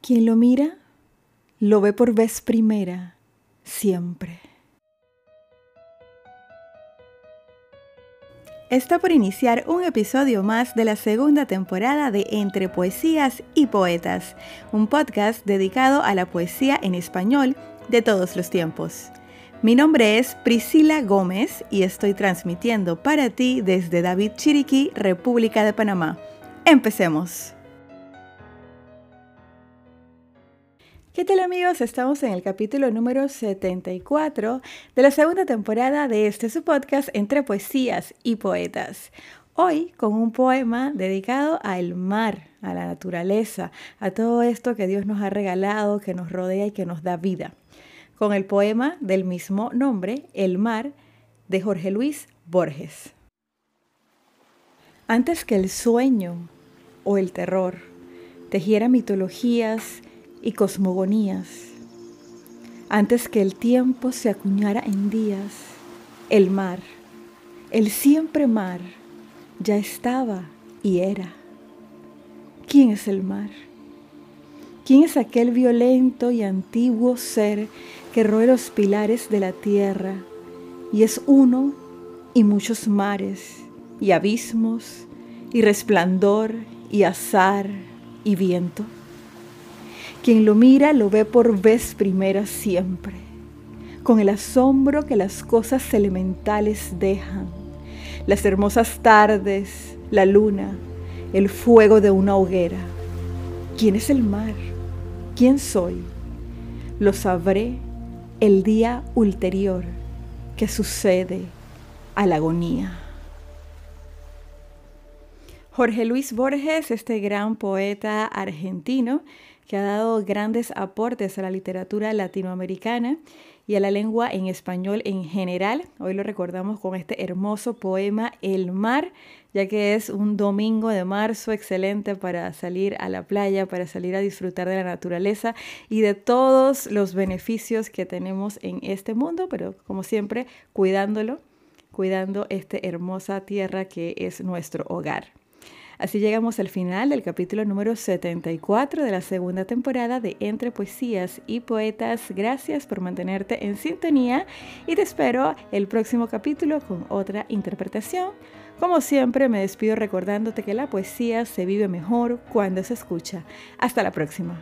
Quien lo mira, lo ve por vez primera, siempre. Está por iniciar un episodio más de la segunda temporada de Entre Poesías y Poetas, un podcast dedicado a la poesía en español de todos los tiempos. Mi nombre es Priscila Gómez y estoy transmitiendo para ti desde David Chiriquí, República de Panamá. Empecemos. ¿Qué amigos? Estamos en el capítulo número 74 de la segunda temporada de este su podcast entre poesías y poetas. Hoy con un poema dedicado al mar, a la naturaleza, a todo esto que Dios nos ha regalado, que nos rodea y que nos da vida. Con el poema del mismo nombre, El mar, de Jorge Luis Borges. Antes que el sueño o el terror tejiera mitologías, y cosmogonías. Antes que el tiempo se acuñara en días, el mar, el siempre mar, ya estaba y era. ¿Quién es el mar? ¿Quién es aquel violento y antiguo ser que roe los pilares de la tierra y es uno y muchos mares y abismos y resplandor y azar y viento? Quien lo mira lo ve por vez primera siempre, con el asombro que las cosas elementales dejan, las hermosas tardes, la luna, el fuego de una hoguera. ¿Quién es el mar? ¿Quién soy? Lo sabré el día ulterior que sucede a la agonía. Jorge Luis Borges, este gran poeta argentino, que ha dado grandes aportes a la literatura latinoamericana y a la lengua en español en general. Hoy lo recordamos con este hermoso poema El mar, ya que es un domingo de marzo excelente para salir a la playa, para salir a disfrutar de la naturaleza y de todos los beneficios que tenemos en este mundo, pero como siempre, cuidándolo, cuidando esta hermosa tierra que es nuestro hogar. Así llegamos al final del capítulo número 74 de la segunda temporada de Entre Poesías y Poetas. Gracias por mantenerte en sintonía y te espero el próximo capítulo con otra interpretación. Como siempre, me despido recordándote que la poesía se vive mejor cuando se escucha. Hasta la próxima.